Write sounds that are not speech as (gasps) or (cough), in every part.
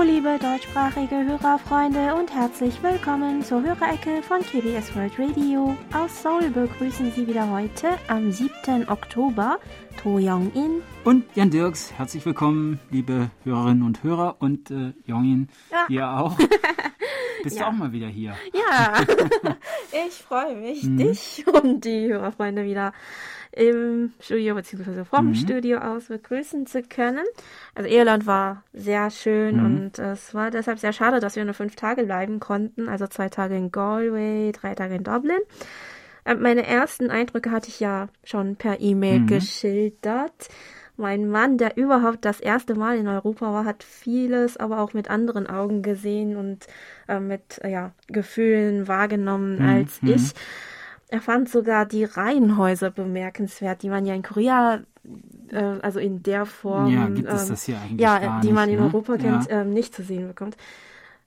Hallo, liebe deutschsprachige Hörerfreunde und herzlich willkommen zur Hörerecke von KBS World Radio. Aus Seoul begrüßen Sie wieder heute am 7. Oktober To Young-in und Jan Dirks. Herzlich willkommen, liebe Hörerinnen und Hörer und äh, Jongin, ja. ihr auch. (laughs) Bist ja. du auch mal wieder hier? Ja, (laughs) ich freue mich, mhm. dich und die Hörerfreunde wieder im Studio bzw. vom mhm. Studio aus begrüßen zu können. Also Irland war sehr schön mhm. und es war deshalb sehr schade, dass wir nur fünf Tage bleiben konnten. Also zwei Tage in Galway, drei Tage in Dublin. Äh, meine ersten Eindrücke hatte ich ja schon per E-Mail mhm. geschildert. Mein Mann, der überhaupt das erste Mal in Europa war, hat vieles aber auch mit anderen Augen gesehen und äh, mit ja, Gefühlen wahrgenommen mhm. als mhm. ich. Er fand sogar die Reihenhäuser bemerkenswert, die man ja in Korea, äh, also in der Form, ja, gibt es ähm, das hier eigentlich ja, die man in ne? Europa kennt, ja. ähm, nicht zu sehen bekommt.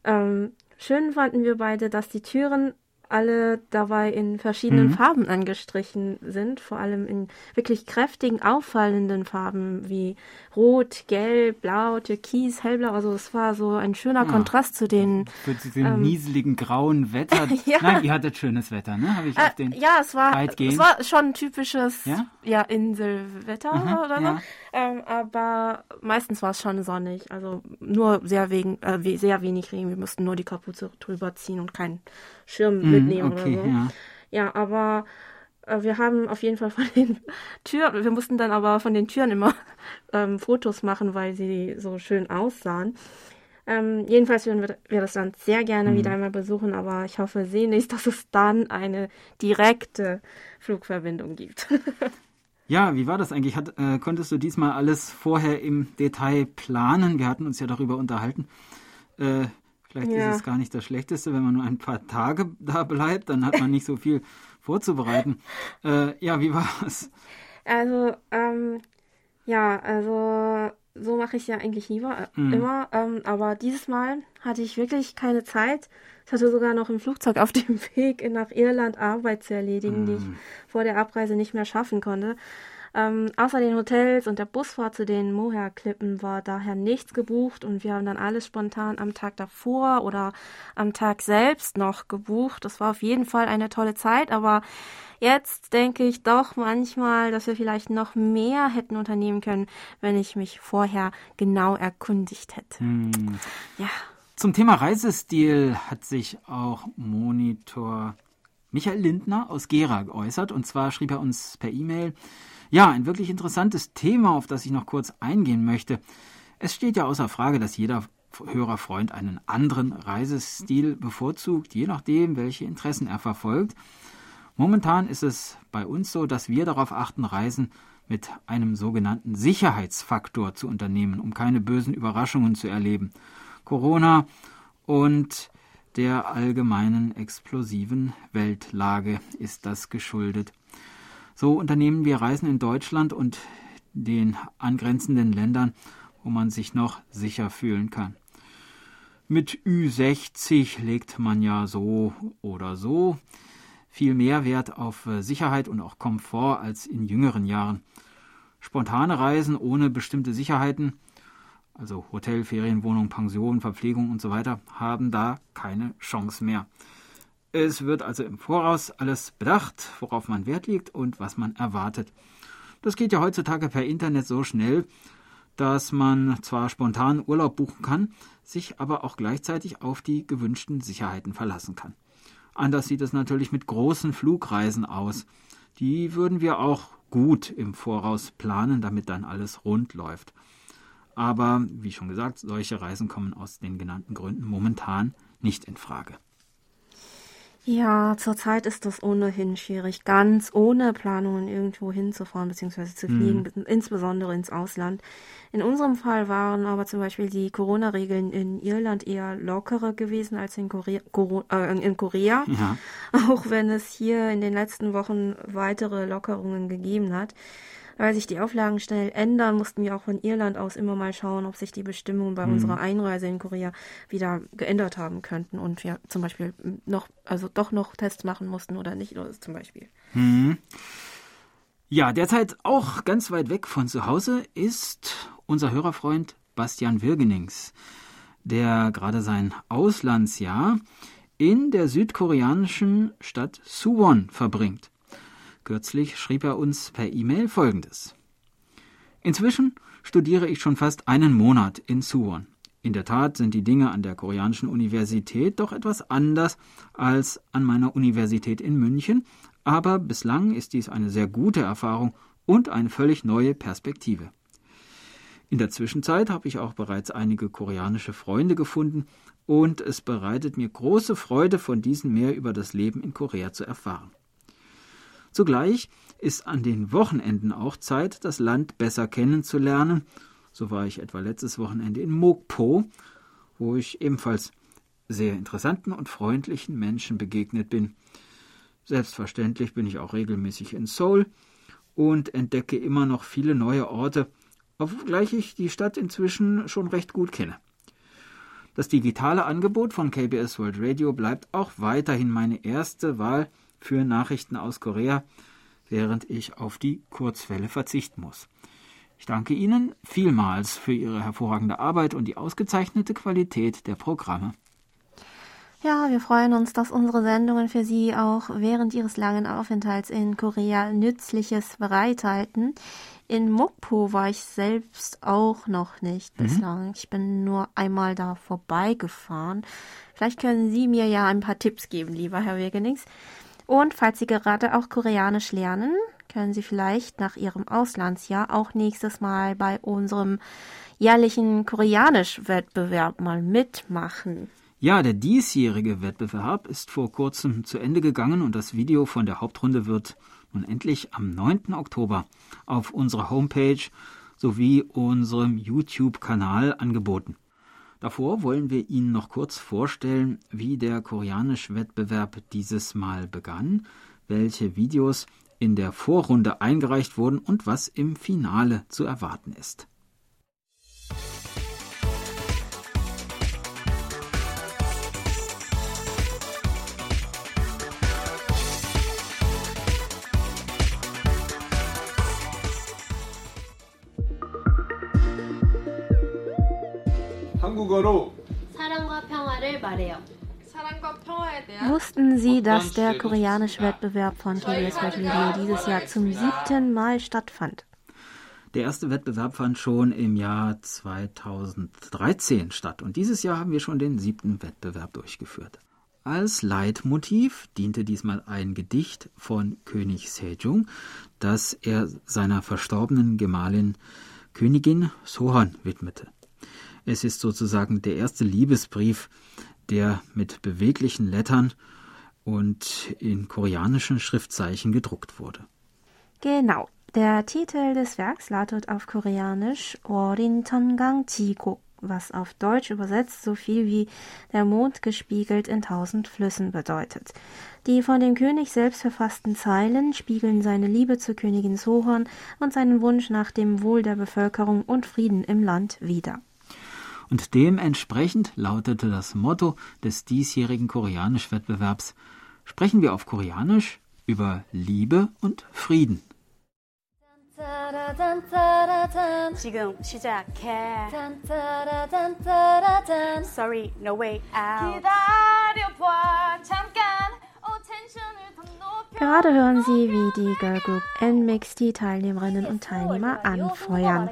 Ähm, schön fanden wir beide, dass die Türen alle dabei in verschiedenen mhm. Farben angestrichen sind, vor allem in wirklich kräftigen, auffallenden Farben wie Rot, Gelb, Blau, Türkis, Hellblau. Also es war so ein schöner ja. Kontrast zu den für diesem ähm, nieseligen grauen Wetter. (laughs) ja. Nein, ihr hattet schönes Wetter, ne? Habe ich äh, den Ja, es war es war schon typisches ja? ja Inselwetter Aha, oder so. Ähm, aber meistens war es schon sonnig, also nur sehr wegen äh, sehr wenig Regen. Wir mussten nur die Kapuze drüber ziehen und keinen Schirm mm, mitnehmen okay, oder so. Ja, ja aber äh, wir haben auf jeden Fall von den (laughs) Türen, wir mussten dann aber von den Türen immer (laughs) ähm, Fotos machen, weil sie so schön aussahen. Ähm, jedenfalls würden wir, wir, das Land sehr gerne mhm. wieder einmal besuchen, aber ich hoffe sehnlichst, dass es dann eine direkte Flugverbindung gibt. (laughs) ja, wie war das eigentlich? Hat, äh, konntest du diesmal alles vorher im Detail planen? Wir hatten uns ja darüber unterhalten. Äh, vielleicht ja. ist es gar nicht das Schlechteste, wenn man nur ein paar Tage (laughs) da bleibt, dann hat man nicht so viel vorzubereiten. Äh, ja, wie war es? Also, ähm, ja, also so mache ich ja eigentlich lieber, mhm. immer. Ähm, aber dieses Mal hatte ich wirklich keine Zeit. Ich hatte sogar noch im Flugzeug auf dem (laughs) Weg nach Irland Arbeit zu erledigen, mhm. die ich mhm. vor der Abreise nicht mehr schaffen konnte. Ähm, außer den Hotels und der Busfahrt zu den Moher-Klippen war daher nichts gebucht und wir haben dann alles spontan am Tag davor oder am Tag selbst noch gebucht. Das war auf jeden Fall eine tolle Zeit, aber jetzt denke ich doch manchmal, dass wir vielleicht noch mehr hätten unternehmen können, wenn ich mich vorher genau erkundigt hätte. Hm. Ja. Zum Thema Reisestil hat sich auch Monitor Michael Lindner aus Gera geäußert. Und zwar schrieb er uns per E-Mail, ja, ein wirklich interessantes Thema, auf das ich noch kurz eingehen möchte. Es steht ja außer Frage, dass jeder Hörerfreund einen anderen Reisestil bevorzugt, je nachdem, welche Interessen er verfolgt. Momentan ist es bei uns so, dass wir darauf achten, Reisen mit einem sogenannten Sicherheitsfaktor zu unternehmen, um keine bösen Überraschungen zu erleben. Corona und der allgemeinen explosiven Weltlage ist das geschuldet. So unternehmen wir Reisen in Deutschland und den angrenzenden Ländern, wo man sich noch sicher fühlen kann. Mit Ü60 legt man ja so oder so viel mehr Wert auf äh, Sicherheit und auch Komfort als in jüngeren Jahren. Spontane Reisen ohne bestimmte Sicherheiten, also Hotel, Ferienwohnung, Pension, Verpflegung und so weiter, haben da keine Chance mehr. Es wird also im Voraus alles bedacht, worauf man Wert legt und was man erwartet. Das geht ja heutzutage per Internet so schnell, dass man zwar spontan Urlaub buchen kann, sich aber auch gleichzeitig auf die gewünschten Sicherheiten verlassen kann. Anders sieht es natürlich mit großen Flugreisen aus. Die würden wir auch gut im Voraus planen, damit dann alles rund läuft. Aber wie schon gesagt, solche Reisen kommen aus den genannten Gründen momentan nicht in Frage. Ja, zurzeit ist das ohnehin schwierig, ganz ohne Planungen irgendwo hinzufahren bzw. zu fliegen, mhm. insbesondere ins Ausland. In unserem Fall waren aber zum Beispiel die Corona-Regeln in Irland eher lockerer gewesen als in Korea, äh, in Korea ja. (laughs) auch wenn es hier in den letzten Wochen weitere Lockerungen gegeben hat. Weil sich die Auflagen schnell ändern, mussten wir auch von Irland aus immer mal schauen, ob sich die Bestimmungen bei mhm. unserer Einreise in Korea wieder geändert haben könnten und wir zum Beispiel noch, also doch noch Tests machen mussten oder nicht, oder zum Beispiel. Mhm. Ja, derzeit auch ganz weit weg von zu Hause ist unser Hörerfreund Bastian Wirgenings. der gerade sein Auslandsjahr in der südkoreanischen Stadt Suwon verbringt. Kürzlich schrieb er uns per E-Mail Folgendes. Inzwischen studiere ich schon fast einen Monat in Suwon. In der Tat sind die Dinge an der koreanischen Universität doch etwas anders als an meiner Universität in München, aber bislang ist dies eine sehr gute Erfahrung und eine völlig neue Perspektive. In der Zwischenzeit habe ich auch bereits einige koreanische Freunde gefunden und es bereitet mir große Freude, von diesen mehr über das Leben in Korea zu erfahren. Zugleich ist an den Wochenenden auch Zeit, das Land besser kennenzulernen. So war ich etwa letztes Wochenende in Mokpo, wo ich ebenfalls sehr interessanten und freundlichen Menschen begegnet bin. Selbstverständlich bin ich auch regelmäßig in Seoul und entdecke immer noch viele neue Orte, obgleich ich die Stadt inzwischen schon recht gut kenne. Das digitale Angebot von KBS World Radio bleibt auch weiterhin meine erste Wahl für Nachrichten aus Korea, während ich auf die Kurzwelle verzichten muss. Ich danke Ihnen vielmals für Ihre hervorragende Arbeit und die ausgezeichnete Qualität der Programme. Ja, wir freuen uns, dass unsere Sendungen für Sie auch während Ihres langen Aufenthalts in Korea Nützliches bereithalten. In Mokpo war ich selbst auch noch nicht mhm. bislang. Ich bin nur einmal da vorbeigefahren. Vielleicht können Sie mir ja ein paar Tipps geben, lieber Herr Wegenings. Und falls Sie gerade auch Koreanisch lernen, können Sie vielleicht nach Ihrem Auslandsjahr auch nächstes Mal bei unserem jährlichen Koreanisch-Wettbewerb mal mitmachen. Ja, der diesjährige Wettbewerb ist vor kurzem zu Ende gegangen und das Video von der Hauptrunde wird nun endlich am 9. Oktober auf unserer Homepage sowie unserem YouTube-Kanal angeboten. Davor wollen wir Ihnen noch kurz vorstellen, wie der Koreanisch-Wettbewerb dieses Mal begann, welche Videos in der Vorrunde eingereicht wurden und was im Finale zu erwarten ist. 한국어로 Wussten Sie, dass der koreanische Wettbewerb von KBS World Radio dieses Jahr zum siebten Mal stattfand? Der erste Wettbewerb fand schon im Jahr 2013 statt und dieses Jahr haben wir schon den siebten Wettbewerb durchgeführt. Als Leitmotiv diente diesmal ein Gedicht von König Sejong, das er seiner verstorbenen Gemahlin Königin Sohon widmete. Es ist sozusagen der erste Liebesbrief, der mit beweglichen Lettern und in koreanischen Schriftzeichen gedruckt wurde. Genau. Der Titel des Werks lautet auf Koreanisch Orin Tongang Jigo, was auf Deutsch übersetzt so viel wie der Mond gespiegelt in tausend Flüssen bedeutet. Die von dem König selbst verfassten Zeilen spiegeln seine Liebe zur Königin Sohon und seinen Wunsch nach dem Wohl der Bevölkerung und Frieden im Land wider und dementsprechend lautete das Motto des diesjährigen Koreanisch-Wettbewerbs Sprechen wir auf Koreanisch über Liebe und Frieden. 지금 시작해. Sorry, no way out. 기다려봐 잠깐. Gerade hören Sie, wie die Girl Group NMIX die Teilnehmerinnen und Teilnehmer anfeuern.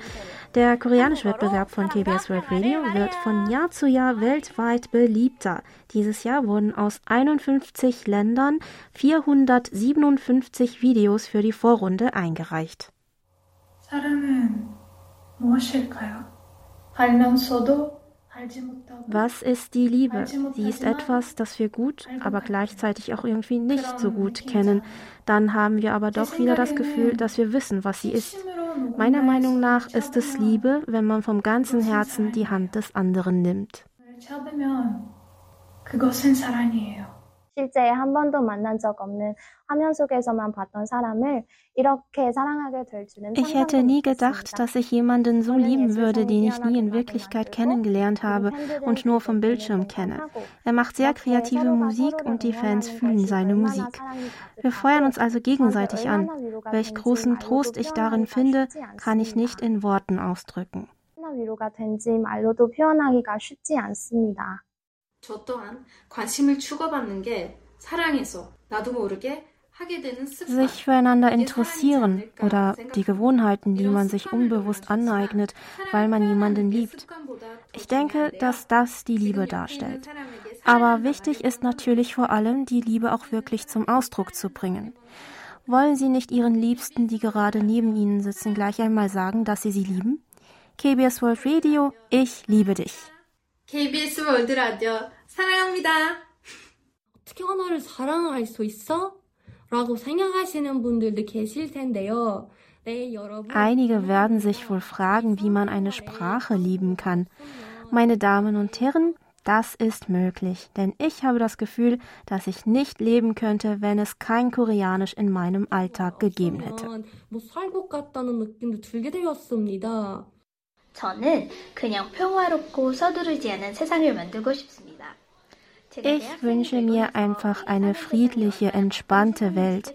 Der koreanische Wettbewerb von KBS World Radio wird von Jahr zu Jahr weltweit beliebter. Dieses Jahr wurden aus 51 Ländern 457 Videos für die Vorrunde eingereicht. 사랑은 무엇일까요? 알면서도 was ist die Liebe? Sie ist etwas, das wir gut, aber gleichzeitig auch irgendwie nicht so gut kennen. Dann haben wir aber doch wieder das Gefühl, dass wir wissen, was sie ist. Meiner Meinung nach ist es Liebe, wenn man vom ganzen Herzen die Hand des anderen nimmt. 그것은 사랑이에요. 실제 한 번도 만난 적 없는 화면 속에서만 봤던 사람을 이렇게 사랑하게 될 줄은 Ich hätte nie gedacht, dass ich jemanden so lieben würde, den ich nie in Wirklichkeit kennengelernt habe und nur vom Bildschirm kenne. Er macht sehr kreative Musik und die Fans fühlen seine Musik. Wir feuern uns also gegenseitig an. Welch großen Trost ich darin finde, kann ich nicht in Worten ausdrücken. 얼마나 위로가 된지 말로도 표현하기가 쉽지 않습니다. 저 또한 관심을 주고받는 게 사랑해서 나도 모르게 sich füreinander interessieren oder die Gewohnheiten, die man sich unbewusst aneignet, weil man jemanden liebt. Ich denke, dass das die Liebe darstellt. Aber wichtig ist natürlich vor allem, die Liebe auch wirklich zum Ausdruck zu bringen. Wollen Sie nicht Ihren Liebsten, die gerade neben Ihnen sitzen, gleich einmal sagen, dass Sie sie lieben? KBS World Radio, ich liebe dich. KBS World Radio, 사랑합니다. 어떻게 언어를 사랑할 수 있어? 라고 생각하시는 분들도 계실 텐데요. Einige werden sich wohl fragen, wie man eine Sprache lieben kann. Meine Damen und Herren, das ist möglich, denn ich habe das Gefühl, dass ich nicht leben könnte, wenn es kein Koreanisch in meinem Alltag gegeben hätte. Ich wünsche mir einfach eine friedliche, entspannte Welt.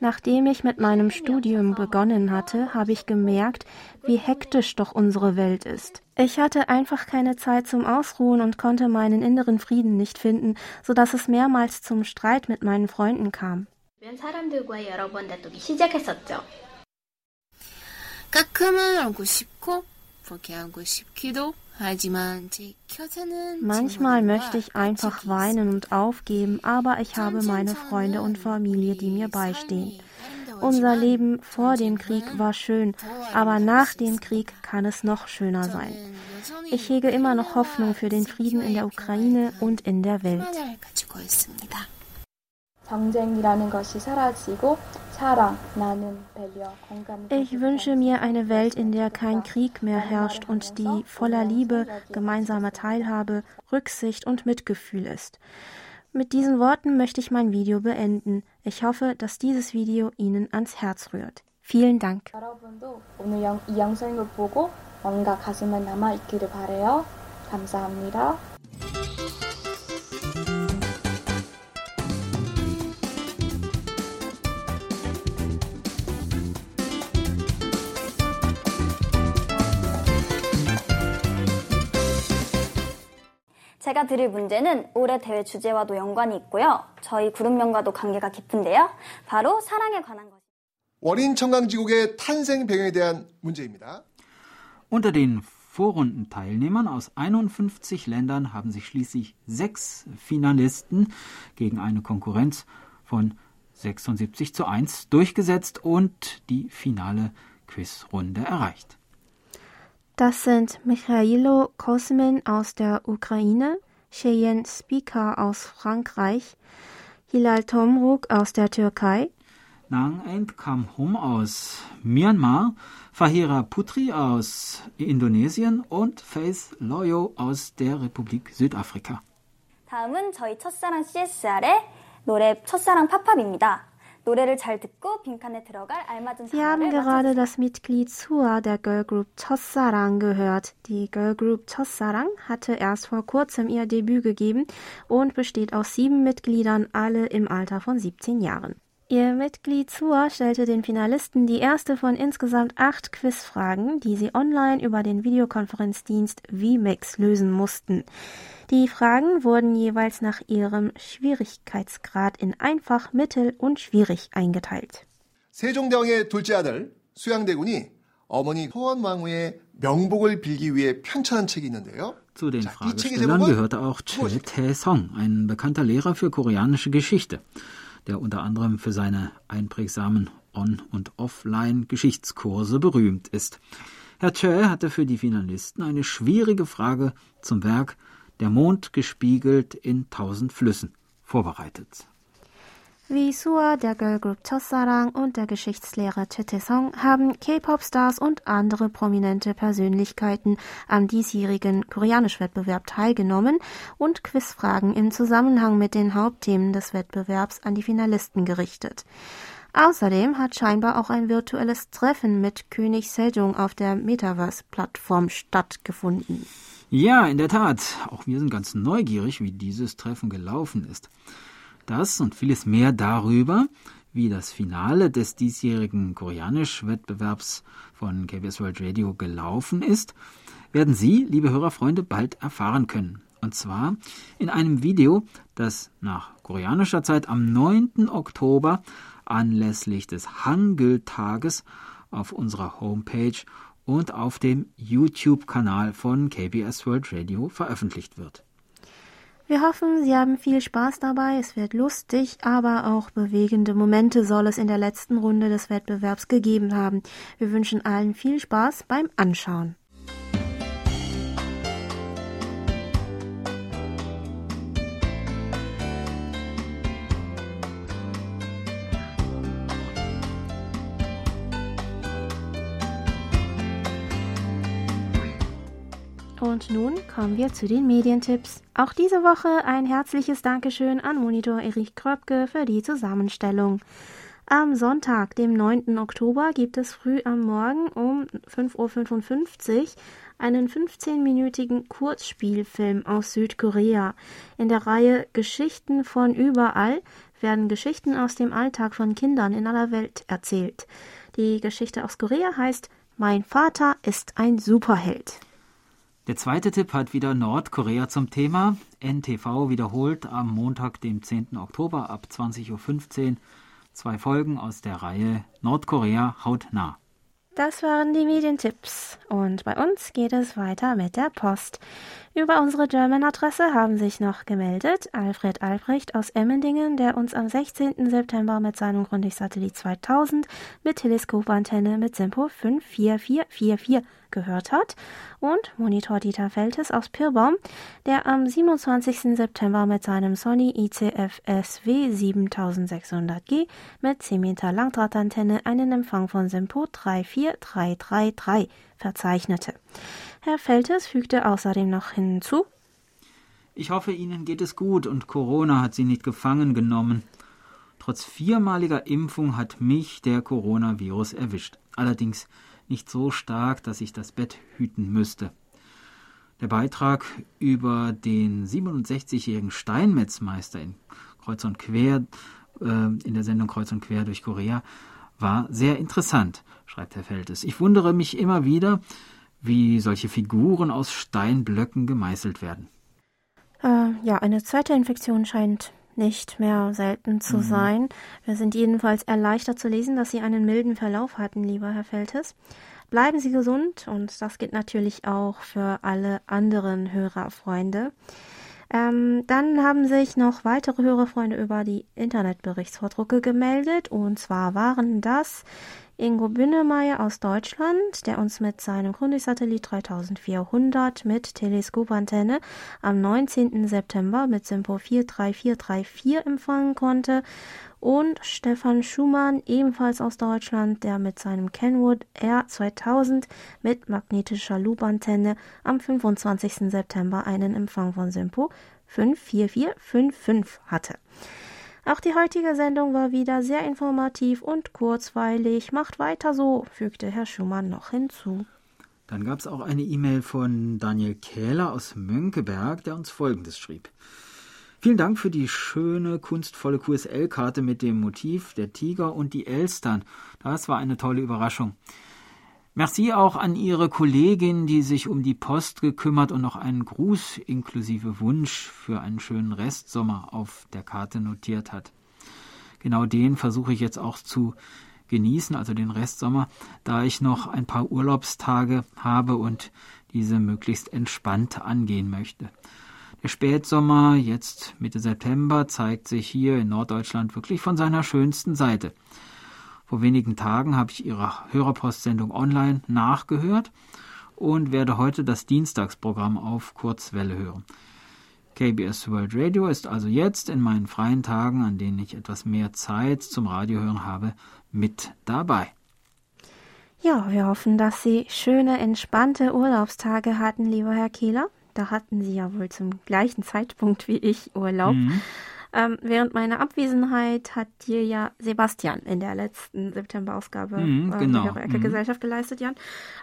Nachdem ich mit meinem Studium begonnen hatte, habe ich gemerkt, wie hektisch doch unsere Welt ist. Ich hatte einfach keine Zeit zum Ausruhen und konnte meinen inneren Frieden nicht finden, so dass es mehrmals zum Streit mit meinen Freunden kam. 가끔은 울고 싶고 포기하고 싶기도 Manchmal möchte ich einfach weinen und aufgeben, aber ich habe meine Freunde und Familie, die mir beistehen. Unser Leben vor dem Krieg war schön, aber nach dem Krieg kann es noch schöner sein. Ich hege immer noch Hoffnung für den Frieden in der Ukraine und in der Welt. ich wünsche mir eine Welt, in der kein Krieg mehr herrscht und die voller Liebe, gemeinsamer Teilhabe, Rücksicht und Mitgefühl ist. Mit diesen Worten möchte ich mein Video beenden. Ich hoffe, dass dieses Video Ihnen ans Herz rührt. Vielen Dank. 감사합니다. 제가 드릴 문제는 올해 대회 주제와도 연관이 있고요. 저희 그룹명과도 관계가 깊은데요. 바로 사랑에 관한 것. 원인 청강지국의 탄생 배경에 대한 문제입니다. Unter den Vorrundenteilnehmern aus 51 Ländern haben sich schließlich sechs Finalisten gegen eine Konkurrenz von 76 zu 1 durchgesetzt und die finale Quizrunde erreicht. Das sind Michailo Kosmin aus der Ukraine, Cheyenne Speaker aus Frankreich, Hilal Tomruk aus der Türkei, Nang Ent Kam Hum aus Myanmar, Fahira Putri aus Indonesien und Faith Loyo aus der Republik Südafrika. 다음은 저희 첫사랑 CSR의 노래 첫사랑 팝팝입니다. Wir haben gerade das Mitglied Sua der Girl Group Chossarang gehört. Die Girl Group Chossarang hatte erst vor kurzem ihr Debüt gegeben und besteht aus sieben Mitgliedern, alle im Alter von 17 Jahren. Ihr Mitglied Sua stellte den Finalisten die erste von insgesamt acht Quizfragen, die sie online über den Videokonferenzdienst VMix lösen mussten. Die Fragen wurden jeweils nach ihrem Schwierigkeitsgrad in einfach, mittel und schwierig eingeteilt. 세종대왕의 둘째 아들 수양대군이 어머니 소원왕후의 명복을 빌기 위해 편찬한 책이 있는데요. Zu den Fragestellern gehörte auch Choi Tae-song, ein bekannter Lehrer für koreanische Geschichte, der unter anderem für seine einprägsamen On- und Offline-Geschichtskurse berühmt ist. Herr Choi hatte für die Finalisten eine schwierige Frage zum Werk der Mond gespiegelt in tausend Flüssen, vorbereitet. Wie Sua, der Girl Group Chossarang und der Geschichtslehrer Song haben K-Pop-Stars und andere prominente Persönlichkeiten am diesjährigen Koreanisch-Wettbewerb teilgenommen und Quizfragen im Zusammenhang mit den Hauptthemen des Wettbewerbs an die Finalisten gerichtet. Außerdem hat scheinbar auch ein virtuelles Treffen mit König Sejong auf der Metaverse-Plattform stattgefunden. Ja, in der Tat. Auch wir sind ganz neugierig, wie dieses Treffen gelaufen ist. Das und vieles mehr darüber, wie das Finale des diesjährigen Koreanisch-Wettbewerbs von KBS World Radio gelaufen ist, werden Sie, liebe Hörerfreunde, bald erfahren können. Und zwar in einem Video, das nach koreanischer Zeit am 9. Oktober anlässlich des Hangul-Tages auf unserer Homepage und auf dem YouTube-Kanal von KBS World Radio veröffentlicht wird. Wir hoffen, Sie haben viel Spaß dabei. Es wird lustig, aber auch bewegende Momente soll es in der letzten Runde des Wettbewerbs gegeben haben. Wir wünschen allen viel Spaß beim Anschauen. Nun kommen wir zu den Medientipps. Auch diese Woche ein herzliches Dankeschön an Monitor Erich Kröpke für die Zusammenstellung. Am Sonntag, dem 9. Oktober, gibt es früh am Morgen um 5.55 Uhr einen 15-minütigen Kurzspielfilm aus Südkorea. In der Reihe Geschichten von überall werden Geschichten aus dem Alltag von Kindern in aller Welt erzählt. Die Geschichte aus Korea heißt Mein Vater ist ein Superheld. Der zweite Tipp hat wieder Nordkorea zum Thema. NTV wiederholt am Montag, dem 10. Oktober ab 20.15 Uhr zwei Folgen aus der Reihe Nordkorea hautnah. Das waren die Medientipps. Und bei uns geht es weiter mit der Post. Über unsere German-Adresse haben sich noch gemeldet Alfred Albrecht aus Emmendingen, der uns am 16. September mit seinem Grundig-Satellit 2000 mit Teleskopantenne mit Simpo 54444 gehört hat und Monitor Dieter Feltes aus Pirbaum, der am 27. September mit seinem Sony ICF SW 7600G mit 10 Meter Langdrahtantenne einen Empfang von Simpo 34333 verzeichnete. Herr Feltes fügte außerdem noch hinzu, ich hoffe, Ihnen geht es gut und Corona hat Sie nicht gefangen genommen. Trotz viermaliger Impfung hat mich der Coronavirus erwischt. Allerdings nicht so stark, dass ich das Bett hüten müsste. Der Beitrag über den 67-jährigen Steinmetzmeister in Kreuz und Quer, äh, in der Sendung Kreuz und Quer durch Korea, war sehr interessant, schreibt Herr Feltes. Ich wundere mich immer wieder, wie solche Figuren aus Steinblöcken gemeißelt werden. Äh, ja, eine zweite Infektion scheint nicht mehr selten zu mhm. sein. Wir sind jedenfalls erleichtert zu lesen, dass Sie einen milden Verlauf hatten, lieber Herr Feltes. Bleiben Sie gesund und das geht natürlich auch für alle anderen Hörerfreunde. Ähm, dann haben sich noch weitere Hörerfreunde über die Internetberichtsvordrucke gemeldet und zwar waren das Ingo Bünnemeyer aus Deutschland, der uns mit seinem Grundig-Satellit 3400 mit Teleskopantenne am 19. September mit Simpo 43434 empfangen konnte und Stefan Schumann, ebenfalls aus Deutschland, der mit seinem Kenwood R2000 mit magnetischer Loopantenne am 25. September einen Empfang von Simpo 54455 hatte. Auch die heutige Sendung war wieder sehr informativ und kurzweilig. Macht weiter so, fügte Herr Schumann noch hinzu. Dann gab es auch eine E-Mail von Daniel Kähler aus Mönckeberg, der uns Folgendes schrieb. Vielen Dank für die schöne, kunstvolle QSL-Karte mit dem Motiv der Tiger und die Elstern. Das war eine tolle Überraschung. Merci auch an Ihre Kollegin, die sich um die Post gekümmert und noch einen Gruß inklusive Wunsch für einen schönen Restsommer auf der Karte notiert hat. Genau den versuche ich jetzt auch zu genießen, also den Restsommer, da ich noch ein paar Urlaubstage habe und diese möglichst entspannt angehen möchte. Der Spätsommer, jetzt Mitte September, zeigt sich hier in Norddeutschland wirklich von seiner schönsten Seite. Vor wenigen Tagen habe ich Ihre Hörerpostsendung online nachgehört und werde heute das Dienstagsprogramm auf Kurzwelle hören. KBS World Radio ist also jetzt in meinen freien Tagen, an denen ich etwas mehr Zeit zum Radiohören habe, mit dabei. Ja, wir hoffen, dass Sie schöne, entspannte Urlaubstage hatten, lieber Herr Kehler. Da hatten Sie ja wohl zum gleichen Zeitpunkt wie ich Urlaub. Mhm. Ähm, während meiner Abwesenheit hat dir ja Sebastian in der letzten September-Ausgabe mhm, äh, genau. die Ecke mhm. Gesellschaft geleistet, Jan.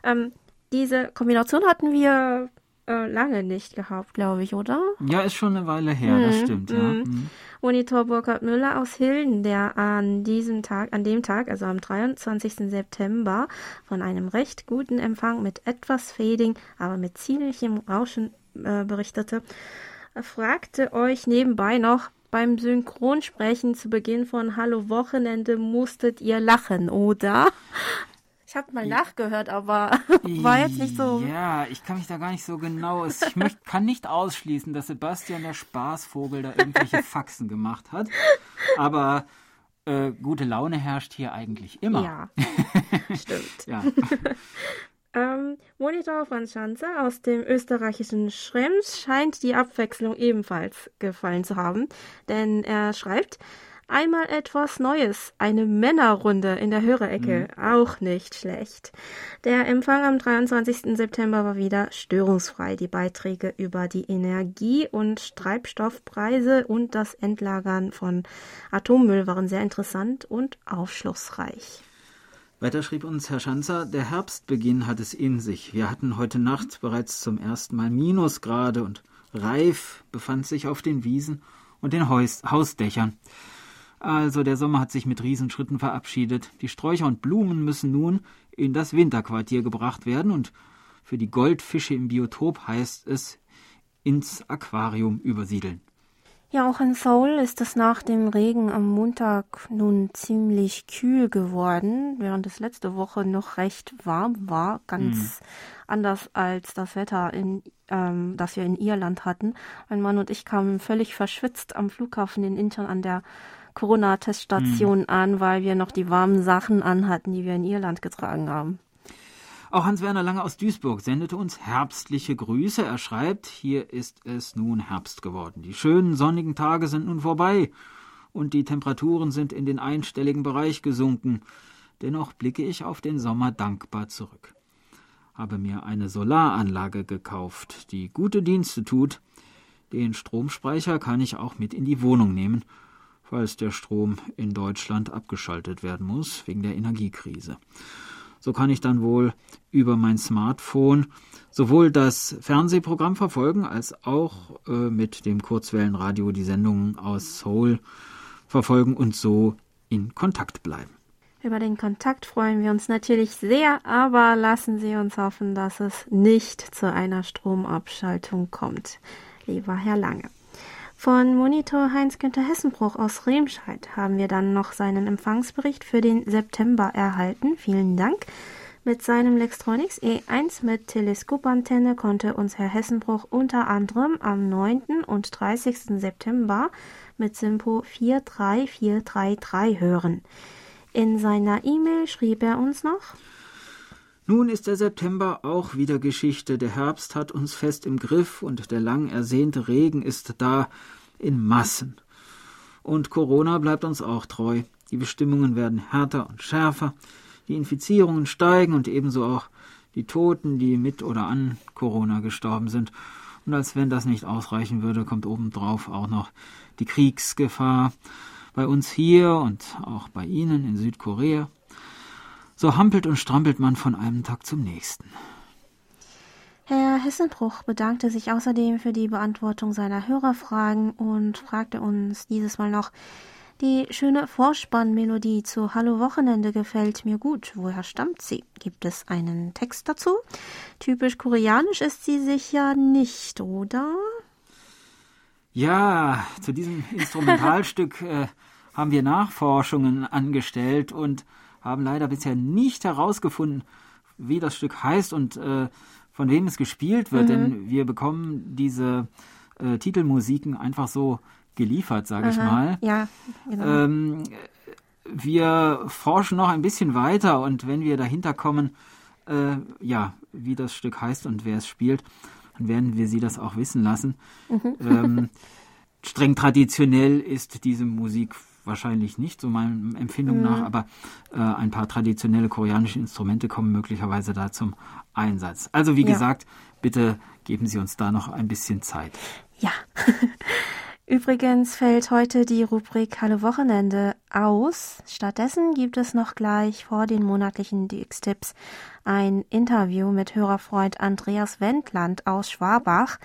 Ähm, diese Kombination hatten wir äh, lange nicht gehabt, glaube ich, oder? Ja, ist schon eine Weile her, das Mhm, stimmt, ja. mhm. Mhm. Monitor Burkhard Müller aus Hilden, der an diesem Tag, an dem Tag, also am 23. September, von einem recht guten Empfang mit etwas Fading, aber mit ziemlichem Rauschen äh, berichtete, fragte euch nebenbei noch, beim Synchronsprechen zu Beginn von Hallo Wochenende musstet ihr lachen, oder? Ich habe mal nachgehört, aber (laughs) war jetzt nicht so. Ja, ich kann mich da gar nicht so genau. es- Ich möcht, kann nicht ausschließen, dass Sebastian der Spaßvogel da irgendwelche (laughs) Faxen gemacht hat. Aber äh, gute Laune herrscht hier eigentlich immer. Ja, (laughs) stimmt. Ja. Ähm, Monitor Franz Schanze aus dem österreichischen Schrems scheint die Abwechslung ebenfalls gefallen zu haben, denn er schreibt, einmal etwas Neues, eine Männerrunde in der Hörerecke, auch nicht schlecht. Der Empfang am 23. September war wieder störungsfrei. Die Beiträge über die Energie- und Treibstoffpreise und das Entlagern von Atommüll waren sehr interessant und aufschlussreich. Weiter schrieb uns Herr Schanzer, der Herbstbeginn hat es in sich. Wir hatten heute Nacht bereits zum ersten Mal Minusgrade und Reif befand sich auf den Wiesen und den Haus Hausdächern. Also der Sommer hat sich mit Riesenschritten verabschiedet. Die Sträucher und Blumen müssen nun in das Winterquartier gebracht werden und für die Goldfische im Biotop heißt es ins Aquarium übersiedeln. Ja, auch in Seoul ist es nach dem Regen am Montag nun ziemlich kühl geworden, während es letzte Woche noch recht warm war, ganz anders als das Wetter, in, ähm, das wir in Irland hatten. Mein Mann und ich kamen völlig verschwitzt am Flughafen in Incheon an der Corona-Teststation an, weil wir noch die warmen Sachen anhatten, die wir in Irland getragen haben. Auch Hans-Werner Lange aus Duisburg sendete uns herbstliche Grüße. Er schreibt, hier ist es nun Herbst geworden. Die schönen sonnigen Tage sind nun vorbei und die Temperaturen sind in den einstelligen Bereich gesunken. Dennoch blicke ich auf den Sommer dankbar zurück. Habe mir eine Solaranlage gekauft, die gute Dienste tut. Den Stromspeicher kann ich auch mit in die Wohnung nehmen, falls der Strom in Deutschland abgeschaltet werden muss wegen der Energiekrise. So kann ich dann wohl über mein Smartphone sowohl das Fernsehprogramm verfolgen als auch äh, mit dem Kurzwellenradio die Sendungen aus Seoul verfolgen und so in Kontakt bleiben. Über den Kontakt freuen wir uns natürlich sehr, aber lassen Sie uns hoffen, dass es nicht zu einer Stromabschaltung kommt, lieber Herr Lange. Von Monitor Heinz-Günther Hessenbruch aus Remscheid haben wir dann noch seinen Empfangsbericht für den September erhalten. Vielen Dank. Mit seinem Lextronics E1 mit Teleskopantenne konnte uns Herr Hessenbruch unter anderem am 9. und 30. September mit Simpo 43433 hören. In seiner E-Mail schrieb er uns noch, Nun ist der September auch wieder Geschichte. Der Herbst hat uns fest im Griff und der lang ersehnte Regen ist da in Massen. Und Corona bleibt uns auch treu. Die Bestimmungen werden härter und schärfer. Die Infizierungen steigen und ebenso auch die Toten, die mit oder an Corona gestorben sind. Und als wenn das nicht ausreichen würde, kommt obendrauf auch noch die Kriegsgefahr bei uns hier und auch bei Ihnen in Südkorea. So hampelt und strampelt man von einem Tag zum nächsten. Herr Hessenbruch bedankte sich außerdem für die Beantwortung seiner Hörerfragen und fragte uns dieses Mal noch, die schöne Vorspannmelodie zu Hallo Wochenende gefällt mir gut. Woher stammt sie? Gibt es einen Text dazu? Typisch koreanisch ist sie sicher nicht, oder? Ja, zu diesem Instrumentalstück (laughs) äh, haben wir Nachforschungen angestellt und haben leider bisher nicht herausgefunden, wie das Stück heißt und äh, von wem es gespielt wird, Mhm. denn wir bekommen diese äh, Titelmusiken einfach so geliefert, sage ich Aha. mal. Ja, genau. Ähm, wir forschen noch ein bisschen weiter und wenn wir dahinter kommen, äh, ja, wie das Stück heißt und wer es spielt, dann werden wir Sie das auch wissen lassen. Mhm. Ähm, (laughs) streng traditionell ist diese Musik wahrscheinlich nicht, so meiner Empfindung Mhm. nach, aber äh, ein paar traditionelle koreanische Instrumente kommen möglicherweise da zum Einsatz. Also wie Ja. gesagt, bitte geben Sie uns da noch ein bisschen Zeit. Ja. (laughs) Übrigens fällt heute die Rubrik Hallo Wochenende aus. Stattdessen gibt es noch gleich vor den monatlichen DX-Tipps ein Interview mit Hörerfreund Andreas Wendland aus Schwabach,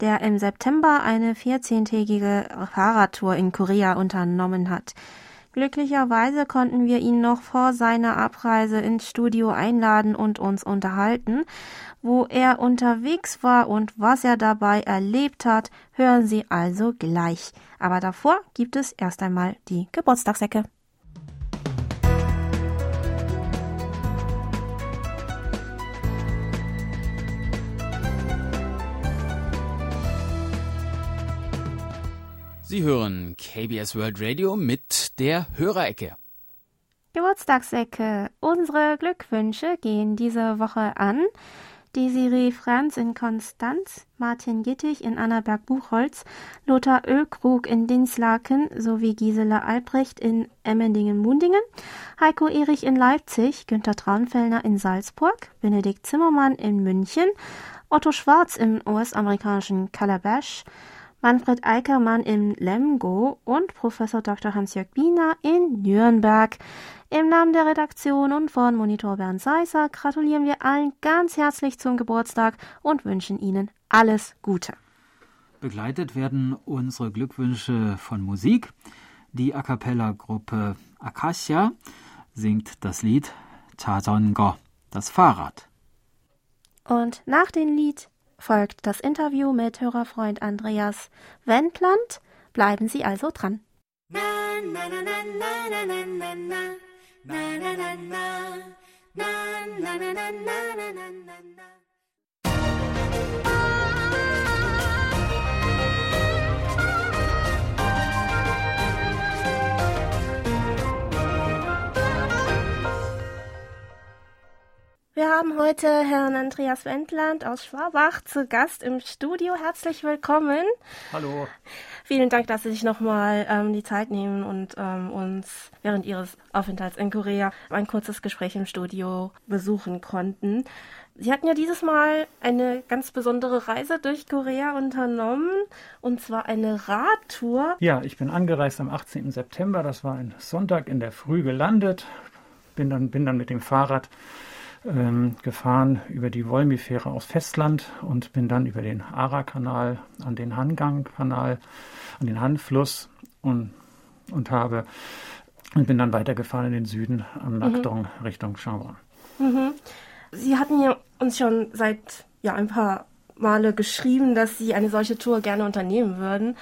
der im September eine 14-tägige Fahrradtour in Korea unternommen hat. Glücklicherweise konnten wir ihn noch vor seiner Abreise ins Studio einladen und uns unterhalten. Wo er unterwegs war und was er dabei erlebt hat, hören Sie also gleich. Aber davor gibt es erst einmal die Geburtstagsecke. Sie hören KBS World Radio mit der Hörerecke. Geburtstagsecke. Unsere Glückwünsche gehen diese Woche an Desiree Franz in Konstanz, Martin Gittich in Annaberg-Buchholz, Lothar Ölkrug in Dinslaken sowie Gisela Albrecht in Emmendingen-Mundingen, Heiko Erich in Leipzig, Günter Traunfellner in Salzburg, Benedikt Zimmermann in München, Otto Schwarz im US-amerikanischen Calabash, Manfred Eickermann in Lemgo und Professor Dr. Hans-Jörg Biener in Nürnberg. Im Namen der Redaktion und von Monitor Bernd Seisser gratulieren wir allen ganz herzlich zum Geburtstag und wünschen Ihnen alles Gute. Begleitet werden unsere Glückwünsche von Musik. Die A cappella-Gruppe Akasha singt das Lied Tazongo, das Fahrrad. Und nach dem Lied folgt das Interview mit Hörerfreund Andreas Wendland. Bleiben Sie also dran. Na, na, na, Wir haben heute Herrn Andreas Wendland aus Schwabach zu Gast im Studio. Herzlich willkommen. Hallo. Vielen Dank, dass Sie sich nochmal ähm, die Zeit nehmen und ähm, uns während Ihres Aufenthalts in Korea ein kurzes Gespräch im Studio besuchen konnten. Sie hatten ja dieses Mal eine ganz besondere Reise durch Korea unternommen, und zwar eine Radtour. Ja, ich bin angereist am 18. September, das war ein Sonntag in der Früh gelandet, bin dann, bin dann mit dem Fahrrad ähm, gefahren über die Wolmi-Fähre aufs Festland und bin dann über den Ara-Kanal an den Hangang-Kanal, an den Han-Fluss und, und habe und bin dann weitergefahren in den Süden am Nakdong mhm. Richtung Changwon. Mhm. Sie hatten ja uns schon seit ja, ein paar Male geschrieben, dass Sie eine solche Tour gerne unternehmen würden.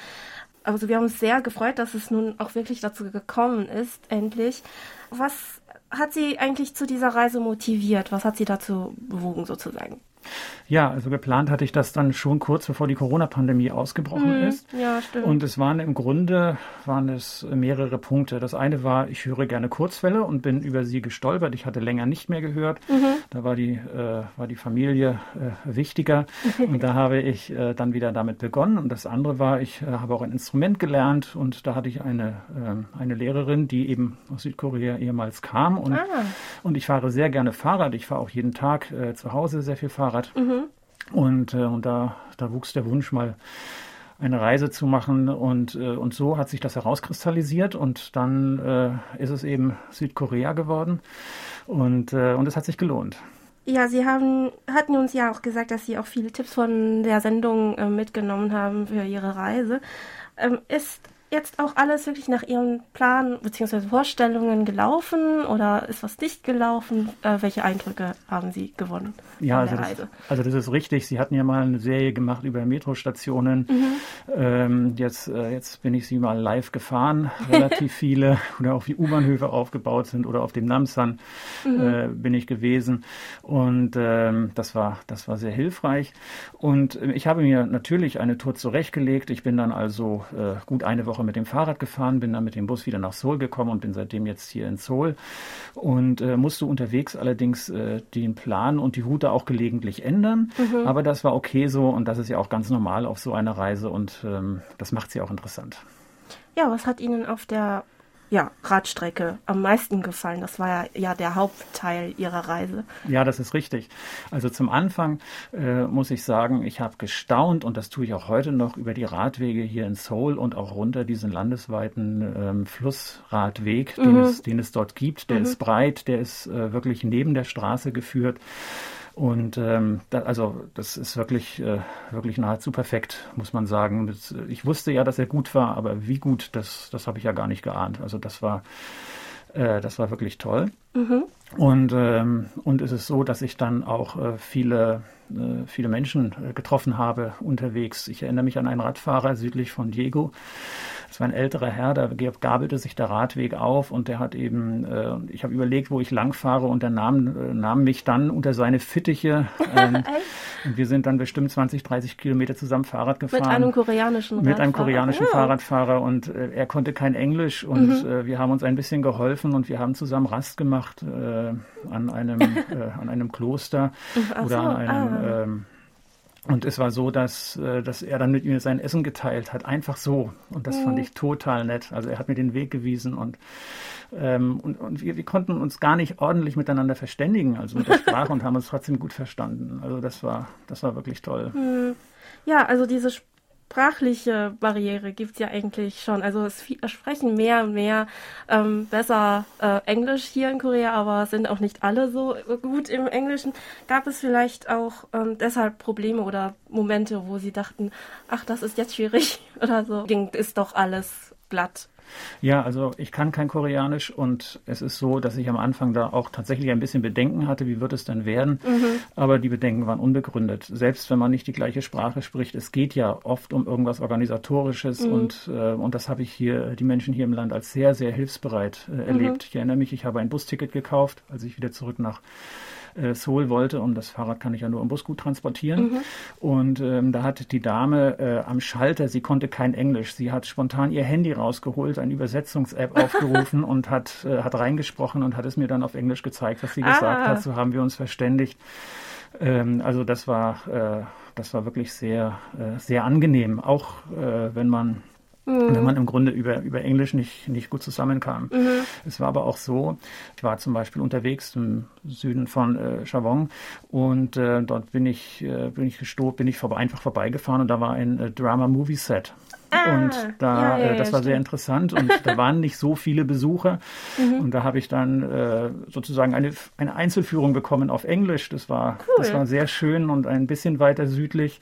Also wir haben uns sehr gefreut, dass es nun auch wirklich dazu gekommen ist, endlich. Was hat Sie eigentlich zu dieser Reise motiviert? Was hat Sie dazu bewogen, sozusagen? Ja, also geplant hatte ich das dann schon kurz bevor die Corona-Pandemie ausgebrochen mhm, ist. Ja, stimmt. Und es waren im Grunde waren es mehrere Punkte. Das eine war, ich höre gerne Kurzwelle und bin über sie gestolpert. Ich hatte länger nicht mehr gehört. Mhm. Da war die, äh, war die Familie äh, wichtiger. (laughs) und da habe ich äh, dann wieder damit begonnen. Und das andere war, ich äh, habe auch ein Instrument gelernt und da hatte ich eine, äh, eine Lehrerin, die eben aus Südkorea ehemals kam. Und, ah. und ich fahre sehr gerne Fahrrad. Ich fahre auch jeden Tag äh, zu Hause sehr viel Fahrrad. Mhm. Und, äh, und da, da wuchs der Wunsch mal eine Reise zu machen und, äh, und so hat sich das herauskristallisiert und dann äh, ist es eben Südkorea geworden und, äh, und es hat sich gelohnt. Ja, Sie haben, hatten uns ja auch gesagt, dass Sie auch viele Tipps von der Sendung äh, mitgenommen haben für Ihre Reise. Ähm, ist jetzt auch alles wirklich nach Ihrem Plan bzw. Vorstellungen gelaufen oder ist was nicht gelaufen? Äh, welche Eindrücke haben Sie gewonnen ja, also das, also das ist richtig. Sie hatten ja mal eine Serie gemacht über Metrostationen. Mhm. Ähm, jetzt, äh, jetzt bin ich sie mal live gefahren, relativ (laughs) viele, oder auch wie U-Bahnhöfe aufgebaut sind oder auf dem Namsan mhm. äh, bin ich gewesen. Und ähm, das, war, das war sehr hilfreich. Und äh, ich habe mir natürlich eine Tour zurechtgelegt. Ich bin dann also äh, gut eine Woche mit dem Fahrrad gefahren, bin dann mit dem Bus wieder nach Seoul gekommen und bin seitdem jetzt hier in Seoul. Und äh, musste unterwegs allerdings äh, den Plan und die Route auch gelegentlich ändern. Mhm. Aber das war okay so und das ist ja auch ganz normal auf so einer Reise und ähm, das macht sie auch interessant. Ja, was hat Ihnen auf der ja, Radstrecke am meisten gefallen? Das war ja, ja der Hauptteil Ihrer Reise. Ja, das ist richtig. Also zum Anfang äh, muss ich sagen, ich habe gestaunt und das tue ich auch heute noch über die Radwege hier in Seoul und auch runter diesen landesweiten ähm, Flussradweg, mhm. den, es, den es dort gibt. Der mhm. ist breit, der ist äh, wirklich neben der Straße geführt. Und ähm, da, also das ist wirklich, äh, wirklich nahezu perfekt, muss man sagen. Das, ich wusste ja, dass er gut war, aber wie gut, das, das habe ich ja gar nicht geahnt. Also das war, äh, das war wirklich toll. Mhm. Und, ähm, und es ist so, dass ich dann auch äh, viele, äh, viele Menschen äh, getroffen habe unterwegs. Ich erinnere mich an einen Radfahrer südlich von Diego, das war ein älterer Herr, da gabelte sich der Radweg auf und der hat eben, äh, ich habe überlegt, wo ich langfahre und der nahm, äh, nahm mich dann unter seine Fittiche. Ähm, (laughs) und wir sind dann bestimmt 20, 30 Kilometer zusammen Fahrrad gefahren. Mit einem koreanischen Radfahrer. Mit einem koreanischen ja. Fahrradfahrer und äh, er konnte kein Englisch und mhm. äh, wir haben uns ein bisschen geholfen und wir haben zusammen Rast gemacht äh, an einem, (laughs) äh, an einem Kloster Ach oder so, an einem ah. ähm, und es war so, dass, äh, dass er dann mit mir sein Essen geteilt hat, einfach so. Und das mhm. fand ich total nett. Also er hat mir den Weg gewiesen und, ähm, und, und wir, wir konnten uns gar nicht ordentlich miteinander verständigen, also mit der (laughs) Sprache und haben uns trotzdem gut verstanden. Also das war, das war wirklich toll. Mhm. Ja, also diese sprachliche Barriere gibt es ja eigentlich schon. Also es sprechen mehr und mehr ähm, besser äh, Englisch hier in Korea, aber sind auch nicht alle so gut im Englischen. Gab es vielleicht auch ähm, deshalb Probleme oder Momente, wo Sie dachten, ach, das ist jetzt schwierig (laughs) oder so? Ist doch alles glatt. Ja, also ich kann kein Koreanisch und es ist so, dass ich am Anfang da auch tatsächlich ein bisschen Bedenken hatte, wie wird es denn werden. Mhm. Aber die Bedenken waren unbegründet. Selbst wenn man nicht die gleiche Sprache spricht, es geht ja oft um irgendwas Organisatorisches mhm. und, äh, und das habe ich hier, die Menschen hier im Land als sehr, sehr hilfsbereit äh, erlebt. Mhm. Ich erinnere mich, ich habe ein Busticket gekauft, als ich wieder zurück nach äh, Seoul wollte und das Fahrrad kann ich ja nur im Bus gut transportieren. Mhm. Und ähm, da hat die Dame äh, am Schalter, sie konnte kein Englisch, sie hat spontan ihr Handy rausgeholt, eine Übersetzungs-App (laughs) aufgerufen und hat, äh, hat reingesprochen und hat es mir dann auf Englisch gezeigt, was sie ah. gesagt hat. So haben wir uns verständigt. Ähm, also das war, äh, das war wirklich sehr, äh, sehr angenehm, auch äh, wenn man mhm. wenn man im Grunde über, über Englisch nicht, nicht gut zusammenkam. Mhm. Es war aber auch so, ich war zum Beispiel unterwegs im Süden von äh, Chavon und äh, dort bin ich, äh, bin ich gestoßen, bin ich vorbei, einfach vorbeigefahren und da war ein äh, Drama-Movie-Set. Ah, und da, ja, ja, äh, das war sehr interessant und da waren nicht so viele Besucher. (laughs) Mhm. Und da habe ich dann äh, sozusagen eine, eine Einzelführung bekommen auf Englisch. Das war, cool. das war sehr schön und ein bisschen weiter südlich.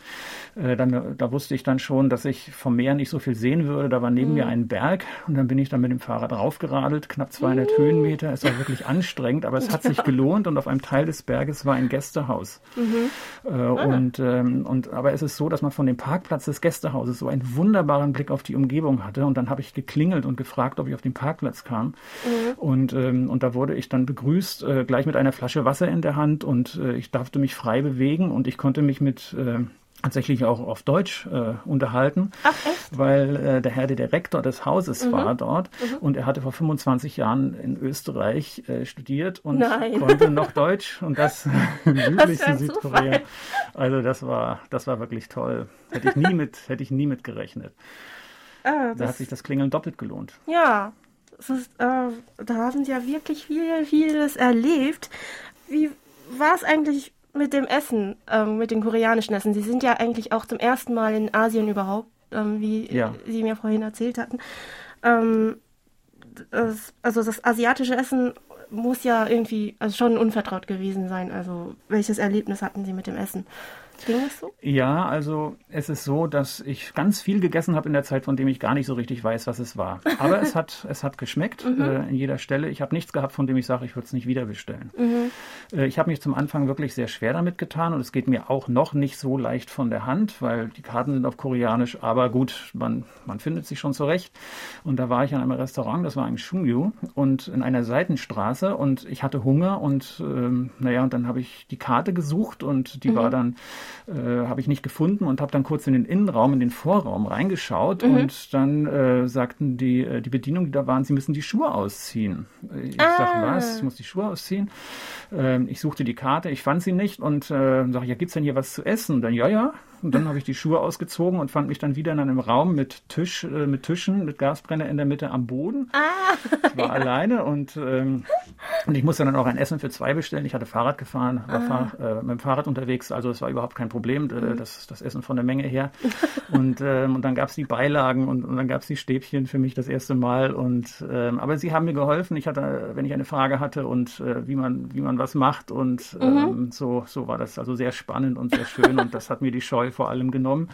Äh, dann, da wusste ich dann schon, dass ich vom Meer nicht so viel sehen würde. Da war neben mhm. mir ein Berg und dann bin ich dann mit dem Fahrrad raufgeradelt, knapp 200 mhm. Höhenmeter. Es war wirklich anstrengend, aber es hat sich (laughs) gelohnt und auf einem Teil des Berges war ein Gästehaus. Mhm. Äh, ah. und, ähm, und, aber es ist so, dass man von dem Parkplatz des Gästehauses so ein wunderbares wunderbaren Blick auf die Umgebung hatte. Und dann habe ich geklingelt und gefragt, ob ich auf den Parkplatz kam. Mhm. Und, ähm, und da wurde ich dann begrüßt, äh, gleich mit einer Flasche Wasser in der Hand und äh, ich durfte mich frei bewegen und ich konnte mich mit äh, tatsächlich auch auf Deutsch äh, unterhalten, Ach, weil äh, der Herr der Direktor des Hauses mhm. war dort mhm. und er hatte vor 25 Jahren in Österreich äh, studiert und Nein. konnte noch Deutsch und das (laughs) (laughs) im südlichsten Südkorea. Also das war das war wirklich toll. Hätte ich nie mit (laughs) hätte ich nie mit gerechnet. Ah, da hat sich das Klingeln doppelt gelohnt. Ja, ist, äh, da haben Sie ja wirklich viel, vieles erlebt. Wie war es eigentlich mit dem Essen, ähm, mit dem koreanischen Essen. Sie sind ja eigentlich auch zum ersten Mal in Asien überhaupt, ähm, wie ja. Sie mir vorhin erzählt hatten. Ähm, das, also das asiatische Essen muss ja irgendwie also schon unvertraut gewesen sein. Also welches Erlebnis hatten Sie mit dem Essen? Ging das so? Ja, also es ist so, dass ich ganz viel gegessen habe in der Zeit, von dem ich gar nicht so richtig weiß, was es war. Aber es (laughs) hat, es hat geschmeckt mhm. äh, in jeder Stelle. Ich habe nichts gehabt, von dem ich sage, ich würde es nicht wieder bestellen. Mhm. Äh, ich habe mich zum Anfang wirklich sehr schwer damit getan und es geht mir auch noch nicht so leicht von der Hand, weil die Karten sind auf Koreanisch, aber gut, man, man findet sich schon zurecht. Und da war ich an einem Restaurant, das war ein Shungyu und in einer Seitenstraße und ich hatte Hunger und ähm, naja, und dann habe ich die Karte gesucht und die mhm. war dann äh, habe ich nicht gefunden und habe dann kurz in den Innenraum, in den Vorraum reingeschaut mhm. und dann äh, sagten die, äh, die Bedienung, die da waren, sie müssen die Schuhe ausziehen. Ich ah. dachte, was? Ich muss die Schuhe ausziehen. Ähm, ich suchte die Karte, ich fand sie nicht und äh, sage, ja, gibt's denn hier was zu essen? Und dann, ja, ja, Und dann habe ich die Schuhe ausgezogen und fand mich dann wieder in einem Raum mit Tisch, äh, mit Tischen, mit Gasbrenner in der Mitte am Boden. Ah, Ich war (laughs) alleine und, ähm, und ich musste dann auch ein Essen für zwei bestellen. Ich hatte Fahrrad gefahren, war Fahr äh, mit dem Fahrrad unterwegs, also es war überhaupt kein Problem, äh, das, das Essen von der Menge her. (laughs) Und, ähm, und dann gab es die Beilagen und, und dann gab es die Stäbchen für mich das erste Mal. Und ähm, aber sie haben mir geholfen. Ich hatte, wenn ich eine Frage hatte und äh, wie man wie man was macht und ähm, so so war das also sehr spannend und sehr schön und das hat mir die Scheu vor allem genommen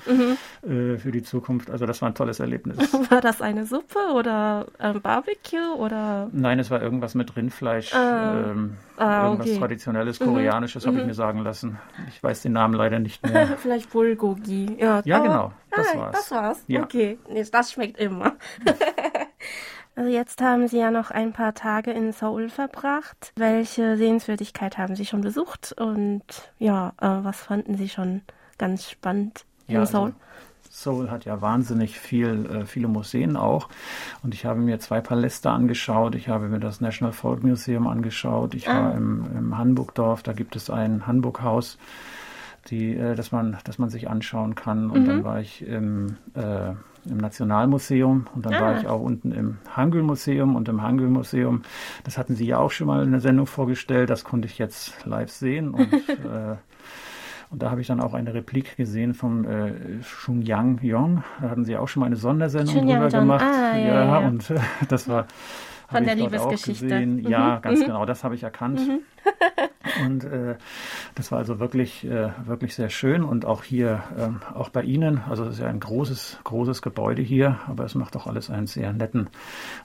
äh, für die Zukunft. Also das war ein tolles Erlebnis. (laughs) war das eine Suppe oder ähm, Barbecue oder? Nein, es war irgendwas mit Rindfleisch, Ah. ähm, Ah, irgendwas okay. Traditionelles, Koreanisches, habe ich mir sagen lassen. Ich weiß den Namen leider nicht mehr. (laughs) Vielleicht Bulgogi. Ja, Ja, genau, das Ah, war's. Das war's. Ja. Okay, das schmeckt immer. (laughs) also jetzt haben Sie ja noch ein paar Tage in Seoul verbracht. Welche Sehenswürdigkeit haben Sie schon besucht? Und ja, äh, was fanden Sie schon ganz spannend in Ja, Seoul? also Seoul hat ja wahnsinnig viel, äh, viele Museen auch. Und ich habe mir zwei Paläste angeschaut. Ich habe mir das National Folk Museum angeschaut. Ich war im, im Hanbukdorf. Da gibt es ein Hanbuk-Haus, die, äh, das, man, das man sich anschauen kann. Und dann war ich im, äh, im Nationalmuseum und dann war ich auch unten im Hangul-Museum und im Hangul-Museum. Das hatten Sie ja auch schon mal in der Sendung vorgestellt. Das konnte ich jetzt live sehen und (laughs) äh, und da habe ich dann auch eine Replik gesehen vom äh, Shungyang Yong. Da hatten sie auch schon mal eine Sondersendung Shungyang drüber gemacht. Ah, ja, ja. und äh, das war Von der Liebesgeschichte. Mhm. Ja, ganz Mhm. genau, das habe ich erkannt. (laughs) Und äh, das war also wirklich, äh, wirklich sehr schön. Und auch hier, ähm, auch bei Ihnen, also es ist ja ein großes, großes Gebäude hier, aber es macht auch alles einen sehr netten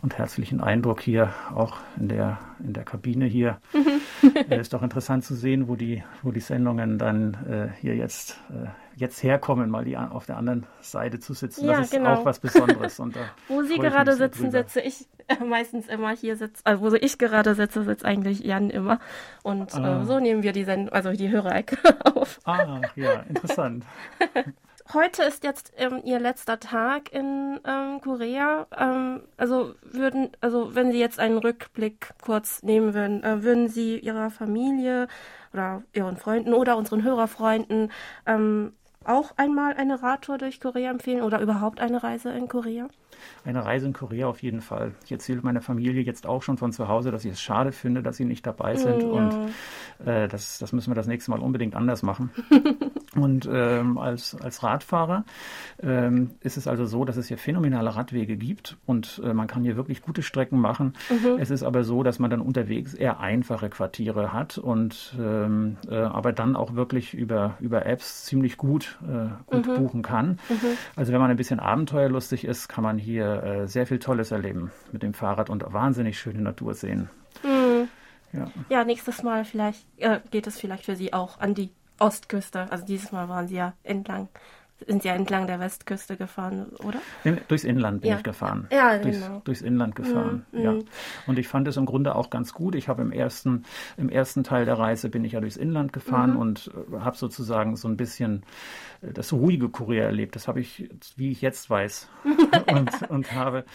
und herzlichen Eindruck hier, auch in der, in der Kabine hier. (laughs) äh, ist doch interessant zu sehen, wo die, wo die Sendungen dann äh, hier jetzt, äh, jetzt herkommen, mal die auf der anderen Seite zu sitzen. Ja, das ist genau. auch was Besonderes. Und (laughs) Wo Sie gerade sitzen, drüber. sitze ich äh, meistens immer hier sitze, also wo ich gerade sitze, sitzt eigentlich Jan immer. Und Ah. äh, so nehmen wir die Sendung, also die Hörerecke (laughs) auf. Ah, ja, interessant. (laughs) Heute ist jetzt ähm, Ihr letzter Tag in ähm, Korea. Ähm, also würden, also wenn Sie jetzt einen Rückblick kurz nehmen würden, äh, würden Sie Ihrer Familie oder Ihren Freunden oder unseren Hörerfreunden ähm, auch einmal eine Radtour durch Korea empfehlen oder überhaupt eine Reise in Korea? Eine Reise in Korea auf jeden Fall. Ich erzähle meiner Familie jetzt auch schon von zu Hause, dass ich es schade finde, dass sie nicht dabei sind. Ja. Und äh, das, das müssen wir das nächste Mal unbedingt anders machen. (laughs) und ähm, als, als Radfahrer ähm, ist es also so, dass es hier phänomenale Radwege gibt und äh, man kann hier wirklich gute Strecken machen. Es ist aber so, dass man dann unterwegs eher einfache Quartiere hat und ähm, äh, aber dann auch wirklich über, über Apps ziemlich gut, äh, gut buchen kann. Also wenn man ein bisschen abenteuerlustig ist, kann man hier äh, sehr viel Tolles erleben mit dem Fahrrad und wahnsinnig schöne Natur sehen. Ja. Ja, nächstes Mal vielleicht äh, geht es vielleicht für Sie auch an die Ostküste. Also dieses Mal waren Sie ja entlang, sind Sie ja entlang der Westküste gefahren, oder? In, durchs Inland bin Ja. ich gefahren. Ja, durchs, genau. durchs Inland gefahren. Mhm, Ja. mhm. Und ich fand es im Grunde auch ganz gut. Ich habe im ersten, im ersten Teil der Reise bin ich ja durchs Inland gefahren Mhm. und äh, habe sozusagen so ein bisschen äh, das ruhige Korea erlebt. Das habe ich, wie ich jetzt weiß, (laughs) und, und habe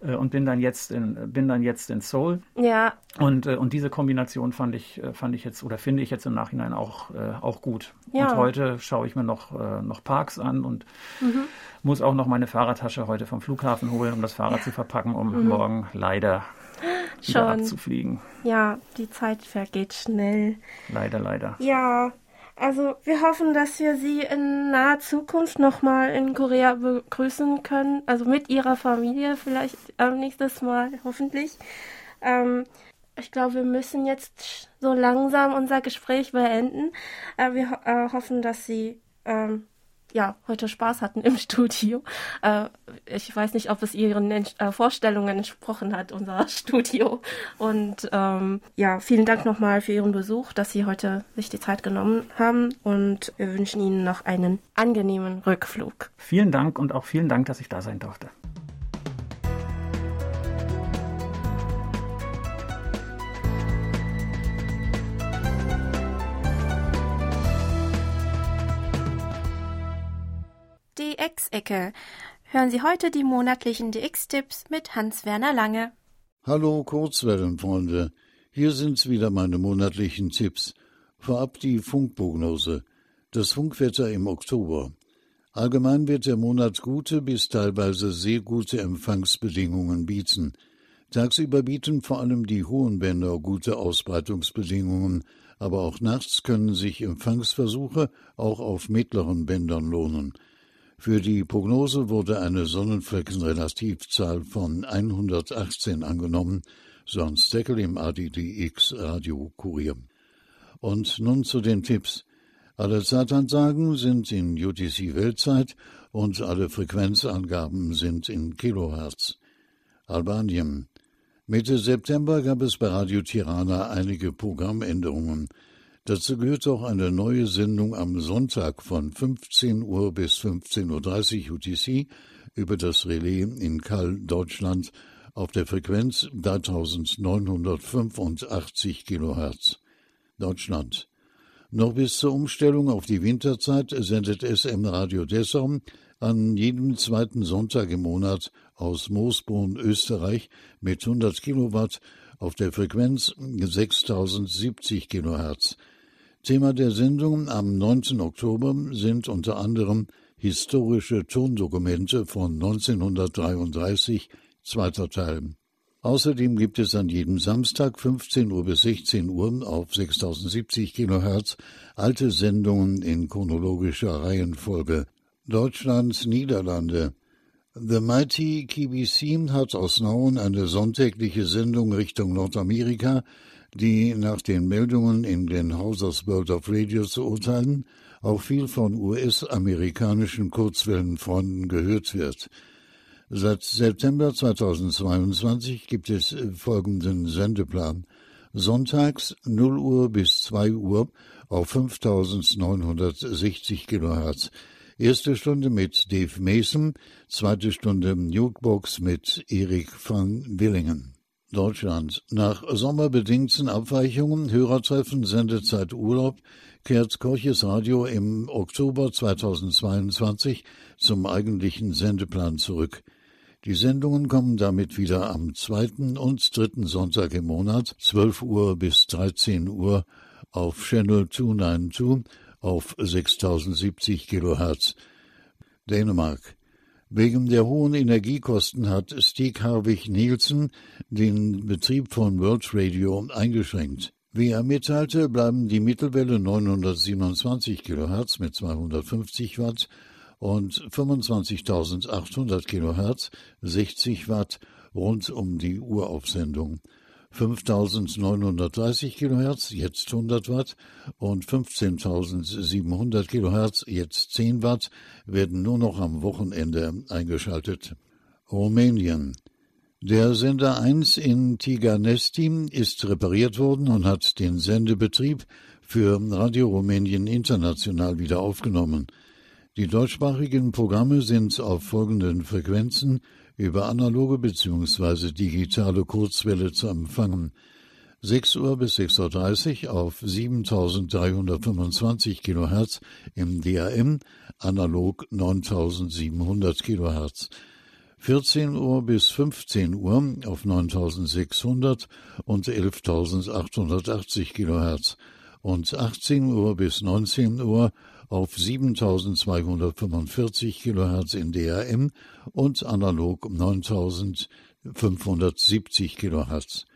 äh, und bin dann jetzt in bin dann jetzt in Seoul Ja, und, und diese Kombination fand ich, fand ich jetzt oder finde ich jetzt im Nachhinein auch, auch gut. Ja. Und heute schaue ich mir noch, noch Parks an und Mhm. muss auch noch meine Fahrradtasche heute vom Flughafen holen, um das Fahrrad zu verpacken, um morgen leider (gasps) wieder Mhm. Schon. abzufliegen. ja, die Zeit vergeht schnell. Leider, leider. Ja, also wir hoffen, dass wir Sie in naher Zukunft nochmal in Korea begrüßen können. Also mit Ihrer Familie vielleicht ähm, nächstes Mal, hoffentlich. Ähm, ich glaube, wir müssen jetzt so langsam unser Gespräch beenden. Äh, wir ho äh, hoffen, dass Sie ähm, ja, heute Spaß hatten im (laughs) Studio. Äh, ich weiß nicht, ob es Ihren äh, Vorstellungen entsprochen hat, unser (laughs) Studio. Und ähm, ja, vielen Dank nochmal für Ihren Besuch, dass Sie heute sich die Zeit genommen haben. Und wir wünschen Ihnen noch einen angenehmen Rückflug. Vielen Dank und auch vielen Dank, dass ich da sein durfte. DX-Ecke. Hören Sie heute die monatlichen DX-Tipps mit Hans-Werner Lange. Hallo Kurzwellenfreunde, hier sind's wieder meine monatlichen Tipps. Vorab die Funkprognose. Das Funkwetter im Oktober. Allgemein wird der Monat gute bis teilweise sehr gute Empfangsbedingungen bieten. Tagsüber bieten vor allem die hohen Bänder gute Ausbreitungsbedingungen, aber auch nachts können sich Empfangsversuche auch auf mittleren Bändern lohnen. Für die Prognose wurde eine Sonnenfleckenrelativzahl von 118 angenommen, sonst Deckel im ADDX Radio Kurier. Und nun zu den Tipps. Alle Zeitansagen sind in UTC Weltzeit und alle Frequenzangaben sind in Kilohertz. Albanien. Mitte September gab es bei Radio Tirana einige Programmänderungen. Dazu gehört auch eine neue Sendung am Sonntag von 15 Uhr bis 15.30 Uhr UTC über das Relais in Kall, Deutschland, auf der Frequenz 3985 Kilohertz. Deutschland. Noch bis zur Umstellung auf die Winterzeit sendet SM Radio Dessau an jedem zweiten Sonntag im Monat aus Moosbrunn, Österreich mit 100 Kilowatt auf der Frequenz 6070 Kilohertz. Thema der Sendung am 9. Oktober sind unter anderem historische Tondokumente von 1933, zweiter Teil. Außerdem gibt es an jedem Samstag 15 Uhr bis 16 Uhr auf 6070 Kilohertz alte Sendungen in chronologischer Reihenfolge. Deutschlands Niederlande. The Mighty KBC hat aus Nauen eine sonntägliche Sendung Richtung Nordamerika, die nach den Meldungen in den Hausers World of Radio zu urteilen, auch viel von US-amerikanischen Kurzwellenfreunden gehört wird. Seit September 2022 gibt es folgenden Sendeplan. Sonntags 0 Uhr bis 2 Uhr auf 5960 Kilohertz. Erste Stunde mit Dave Mason, zweite Stunde Jukebox mit Erik van Willingen. Deutschland. Nach sommerbedingten Abweichungen, Hörertreffen, Sendezeit Urlaub, kehrt Korches Radio im Oktober 2022 zum eigentlichen Sendeplan zurück. Die Sendungen kommen damit wieder am zweiten und dritten Sonntag im Monat, 12 Uhr bis 13 Uhr, auf Channel 292 auf 6070 Kilohertz. Dänemark. Wegen der hohen Energiekosten hat Stig Harwig Nielsen den Betrieb von World Radio eingeschränkt. Wie er mitteilte, bleiben die Mittelwelle 927 Kilohertz mit 250 Watt und 25.800 Kilohertz, 60 Watt, rund um die Uraufsendung. 5.930 Kilohertz, jetzt 100 Watt und 15.700 Kilohertz, jetzt 10 Watt, werden nur noch am Wochenende eingeschaltet. Rumänien. Der Sender 1 in Tiganesti ist repariert worden und hat den Sendebetrieb für Radio Rumänien International wieder aufgenommen. Die deutschsprachigen Programme sind auf folgenden Frequenzen über analoge bzw. digitale Kurzwelle zu empfangen. 6 Uhr bis 6.30 Uhr auf 7325 kHz im DAM, analog 9700 kHz. 14 Uhr bis 15 Uhr auf 9600 und 11880 kHz und 18 Uhr bis 19 Uhr auf 7245 kHz in DAM und analog 9570 kHz.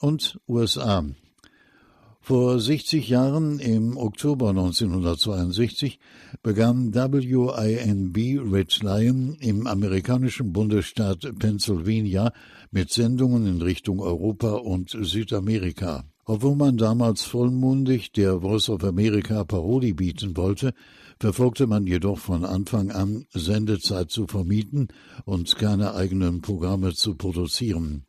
Und USA. Vor 60 Jahren, im Oktober 1962, begann WINB Red Lion im amerikanischen Bundesstaat Pennsylvania mit Sendungen in Richtung Europa und Südamerika. Obwohl man damals vollmundig der Voice of America Parodie bieten wollte, verfolgte man jedoch von Anfang an, Sendezeit zu vermieten und keine eigenen Programme zu produzieren.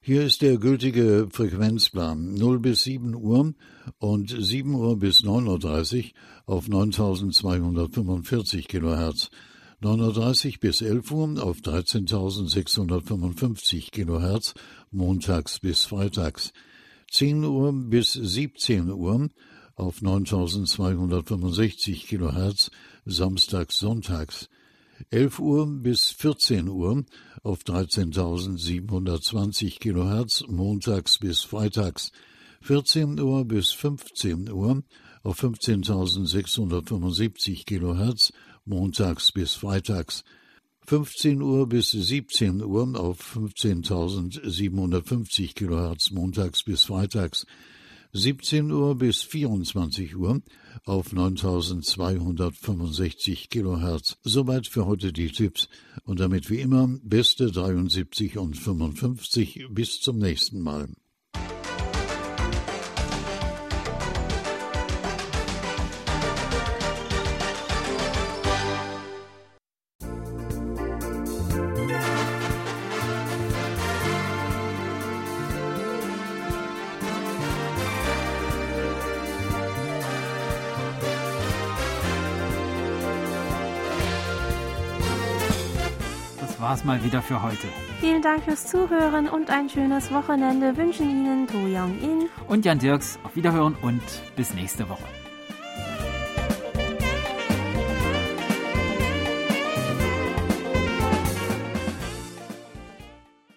Hier ist der gültige Frequenzplan 0 bis 7 Uhr und 7 Uhr bis 9.30 Uhr auf 9245 kHz, 9.30 bis 11 Uhr auf 13.655 kHz, montags bis freitags, 10 Uhr bis 17 Uhr auf 9265 Kilohertz samstags, sonntags, 11 Uhr bis 14 Uhr auf 13.720 Kilohertz montags bis freitags, 14 Uhr bis 15 Uhr auf 15.675 Kilohertz montags bis freitags. 15 Uhr bis 17 Uhr auf 15.750 kHz montags bis freitags. 17 Uhr bis 24 Uhr auf 9265 kHz. Soweit für heute die Tipps und damit wie immer beste 73 und 55 bis zum nächsten Mal. War's mal wieder für heute. Vielen Dank fürs Zuhören und ein schönes Wochenende wünschen Ihnen To Young In und Jan Dirks. Auf Wiederhören und bis nächste Woche.